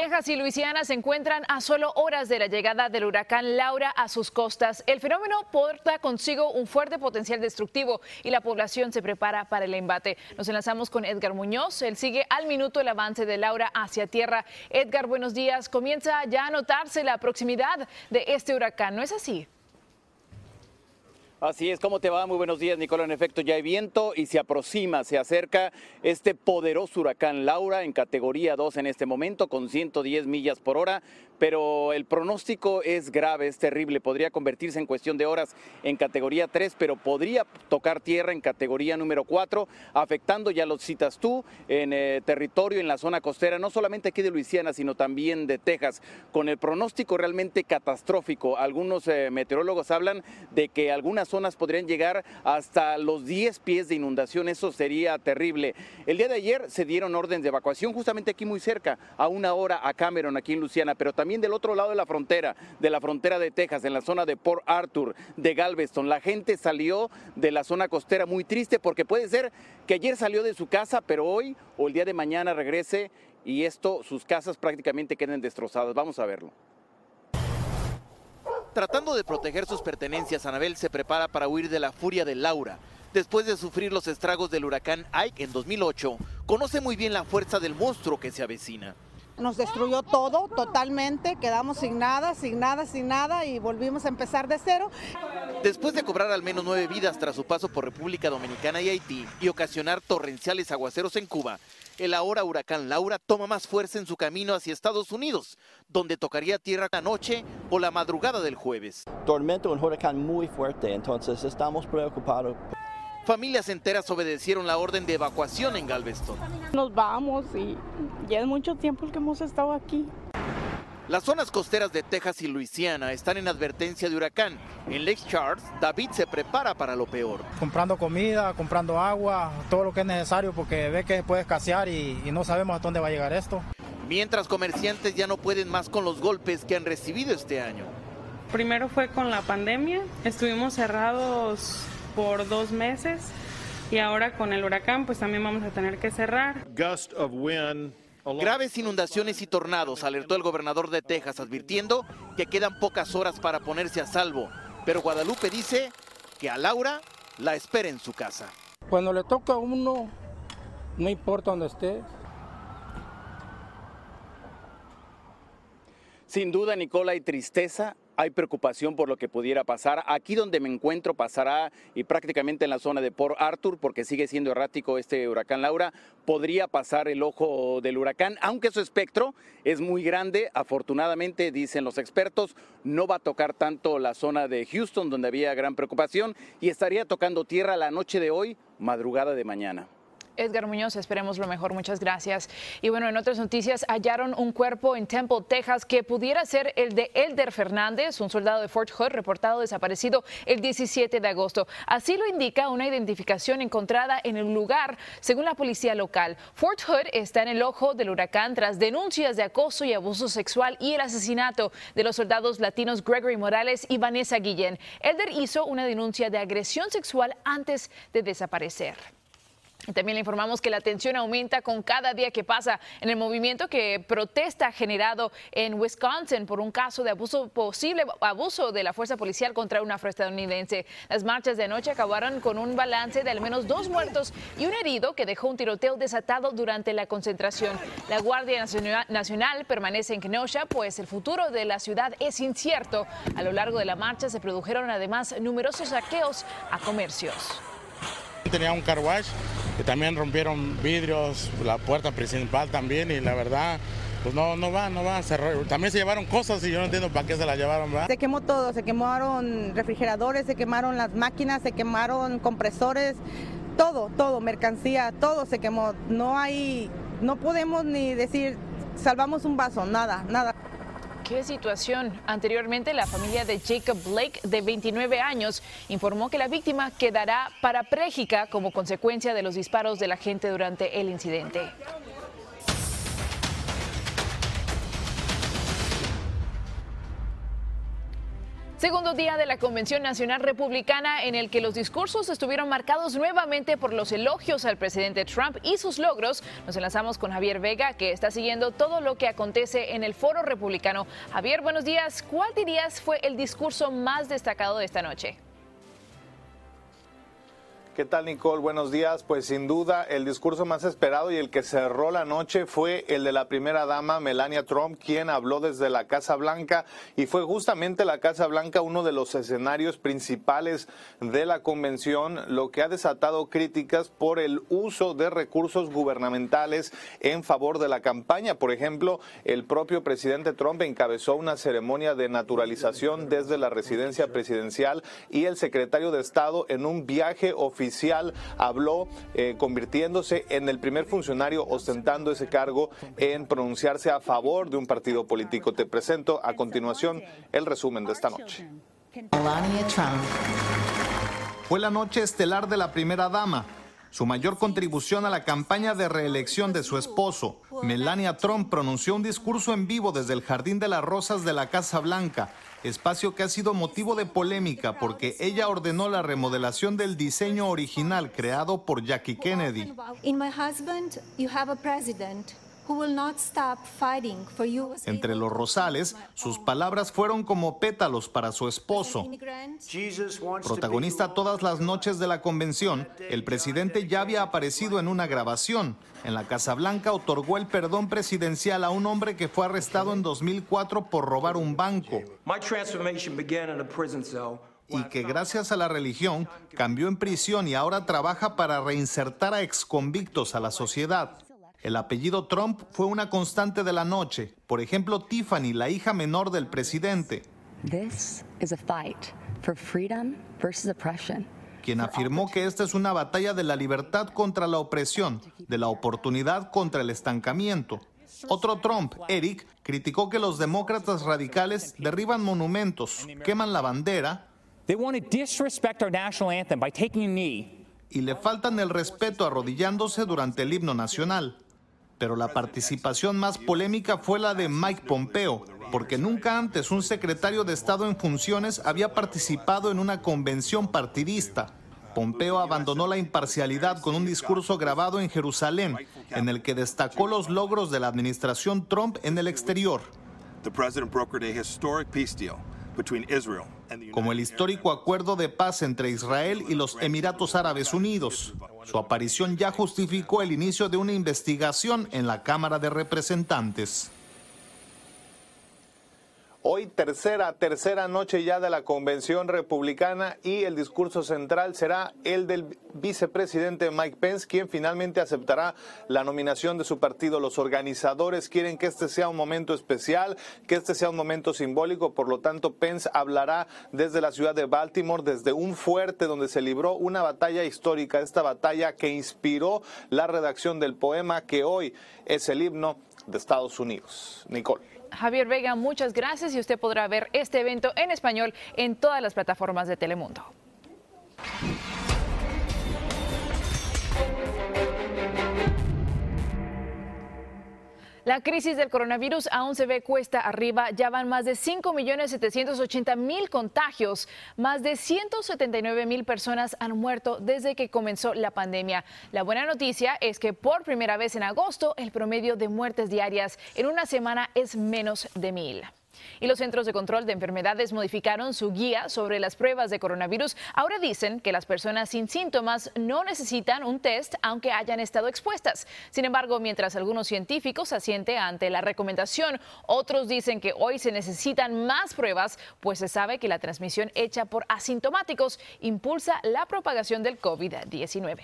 Texas y Luisiana se encuentran a solo horas de la llegada del huracán Laura a sus costas. El fenómeno porta consigo un fuerte potencial destructivo y la población se prepara para el embate. Nos enlazamos con Edgar Muñoz. Él sigue al minuto el avance de Laura hacia tierra. Edgar, buenos días. Comienza ya a notarse la proximidad de este huracán, ¿no es así? Así es, ¿cómo te va? Muy buenos días, Nicola. En efecto, ya hay viento y se aproxima, se acerca este poderoso huracán Laura en categoría 2 en este momento, con 110 millas por hora pero el pronóstico es grave, es terrible. Podría convertirse en cuestión de horas en categoría 3, pero podría tocar tierra en categoría número 4, afectando, ya lo citas tú, en eh, territorio, en la zona costera, no solamente aquí de Luisiana, sino también de Texas, con el pronóstico realmente catastrófico. Algunos eh, meteorólogos hablan de que algunas zonas podrían llegar hasta los 10 pies de inundación, eso sería terrible. El día de ayer se dieron órdenes de evacuación justamente aquí muy cerca, a una hora a Cameron, aquí en Luisiana, pero también también del otro lado de la frontera, de la frontera de Texas, en la zona de Port Arthur, de Galveston. La gente salió de la zona costera muy triste porque puede ser que ayer salió de su casa, pero hoy o el día de mañana regrese y esto, sus casas prácticamente queden destrozadas. Vamos a verlo. Tratando de proteger sus pertenencias, Anabel se prepara para huir de la furia de Laura. Después de sufrir los estragos del huracán Ike en 2008, conoce muy bien la fuerza del monstruo que se avecina nos destruyó todo totalmente, quedamos sin nada, sin nada, sin nada y volvimos a empezar de cero. Después de cobrar al menos nueve vidas tras su paso por República Dominicana y Haití y ocasionar torrenciales aguaceros en Cuba, el ahora huracán Laura toma más fuerza en su camino hacia Estados Unidos, donde tocaría tierra la noche o la madrugada del jueves. Tormento, un huracán muy fuerte, entonces estamos preocupados. Familias enteras obedecieron la orden de evacuación en Galveston. Nos vamos y ya es mucho tiempo que hemos estado aquí. Las zonas costeras de Texas y Luisiana están en advertencia de huracán. En Lake Charles, David se prepara para lo peor. Comprando comida, comprando agua, todo lo que es necesario porque ve que puede escasear y, y no sabemos a dónde va a llegar esto. Mientras comerciantes ya no pueden más con los golpes que han recibido este año. Primero fue con la pandemia, estuvimos cerrados por dos meses y ahora con el huracán pues también vamos a tener que cerrar. Graves inundaciones y tornados, alertó el gobernador de Texas advirtiendo que quedan pocas horas para ponerse a salvo. Pero Guadalupe dice que a Laura la espera en su casa. Cuando le toca a uno, no importa dónde esté, Sin duda, Nicola, hay tristeza, hay preocupación por lo que pudiera pasar. Aquí donde me encuentro pasará y prácticamente en la zona de Port Arthur, porque sigue siendo errático este huracán Laura, podría pasar el ojo del huracán, aunque su espectro es muy grande. Afortunadamente, dicen los expertos, no va a tocar tanto la zona de Houston, donde había gran preocupación, y estaría tocando tierra la noche de hoy, madrugada de mañana. Edgar Muñoz, esperemos lo mejor. Muchas gracias. Y bueno, en otras noticias, hallaron un cuerpo en Temple, Texas, que pudiera ser el de Elder Fernández, un soldado de Fort Hood reportado desaparecido el 17 de agosto. Así lo indica una identificación encontrada en el lugar, según la policía local. Fort Hood está en el ojo del huracán tras denuncias de acoso y abuso sexual y el asesinato de los soldados latinos Gregory Morales y Vanessa Guillén. Elder hizo una denuncia de agresión sexual antes de desaparecer. También le informamos que la tensión aumenta con cada día que pasa en el movimiento que protesta generado en Wisconsin por un caso de abuso posible abuso de la fuerza policial contra un afroestadounidense. Las marchas de anoche acabaron con un balance de al menos dos muertos y un herido que dejó un tiroteo desatado durante la concentración. La Guardia Nacional permanece en Kenosha, pues el futuro de la ciudad es incierto. A lo largo de la marcha se produjeron además numerosos saqueos a comercios. Tenía un car también rompieron vidrios, la puerta principal también y la verdad pues no, no va, no va. también se llevaron cosas y yo no entiendo para qué se las llevaron, ¿verdad? Se quemó todo, se quemaron refrigeradores, se quemaron las máquinas, se quemaron compresores, todo, todo, mercancía, todo se quemó. No hay, no podemos ni decir salvamos un vaso, nada, nada. Qué situación. Anteriormente, la familia de Jacob Blake, de 29 años, informó que la víctima quedará parapléjica como consecuencia de los disparos de la gente durante el incidente. Segundo día de la Convención Nacional Republicana en el que los discursos estuvieron marcados nuevamente por los elogios al presidente Trump y sus logros. Nos enlazamos con Javier Vega, que está siguiendo todo lo que acontece en el foro republicano. Javier, buenos días. ¿Cuál dirías fue el discurso más destacado de esta noche? ¿Qué tal Nicole? Buenos días. Pues sin duda el discurso más esperado y el que cerró la noche fue el de la primera dama Melania Trump, quien habló desde la Casa Blanca y fue justamente la Casa Blanca uno de los escenarios principales de la convención, lo que ha desatado críticas por el uso de recursos gubernamentales en favor de la campaña. Por ejemplo, el propio presidente Trump encabezó una ceremonia de naturalización desde la residencia presidencial y el secretario de Estado en un viaje oficial habló eh, convirtiéndose en el primer funcionario ostentando ese cargo en pronunciarse a favor de un partido político. Te presento a continuación el resumen de esta noche. Fue la noche estelar de la primera dama. Su mayor contribución a la campaña de reelección de su esposo, Melania Trump, pronunció un discurso en vivo desde el Jardín de las Rosas de la Casa Blanca, espacio que ha sido motivo de polémica porque ella ordenó la remodelación del diseño original creado por Jackie Kennedy. Entre los rosales, sus palabras fueron como pétalos para su esposo. Protagonista todas las noches de la convención, el presidente ya había aparecido en una grabación. En la Casa Blanca otorgó el perdón presidencial a un hombre que fue arrestado en 2004 por robar un banco y que gracias a la religión cambió en prisión y ahora trabaja para reinsertar a exconvictos a la sociedad. El apellido Trump fue una constante de la noche. Por ejemplo, Tiffany, la hija menor del presidente. Quien afirmó que esta es una batalla de la libertad contra la opresión, de la oportunidad contra el estancamiento. Otro Trump, Eric, criticó que los demócratas radicales derriban monumentos, queman la bandera y le faltan el respeto arrodillándose durante el himno nacional pero la participación más polémica fue la de Mike Pompeo, porque nunca antes un secretario de Estado en funciones había participado en una convención partidista. Pompeo abandonó la imparcialidad con un discurso grabado en Jerusalén, en el que destacó los logros de la administración Trump en el exterior como el histórico acuerdo de paz entre Israel y los Emiratos Árabes Unidos. Su aparición ya justificó el inicio de una investigación en la Cámara de Representantes. Hoy tercera, tercera noche ya de la convención republicana y el discurso central será el del vicepresidente Mike Pence, quien finalmente aceptará la nominación de su partido. Los organizadores quieren que este sea un momento especial, que este sea un momento simbólico, por lo tanto Pence hablará desde la ciudad de Baltimore, desde un fuerte donde se libró una batalla histórica, esta batalla que inspiró la redacción del poema que hoy es el himno de Estados Unidos. Nicole. Javier Vega, muchas gracias y usted podrá ver este evento en español en todas las plataformas de Telemundo. La crisis del coronavirus aún se ve cuesta arriba. Ya van más de 5.780.000 contagios. Más de 179.000 personas han muerto desde que comenzó la pandemia. La buena noticia es que por primera vez en agosto el promedio de muertes diarias en una semana es menos de mil. Y los Centros de Control de Enfermedades modificaron su guía sobre las pruebas de coronavirus. Ahora dicen que las personas sin síntomas no necesitan un test aunque hayan estado expuestas. Sin embargo, mientras algunos científicos asienten ante la recomendación, otros dicen que hoy se necesitan más pruebas, pues se sabe que la transmisión hecha por asintomáticos impulsa la propagación del COVID-19.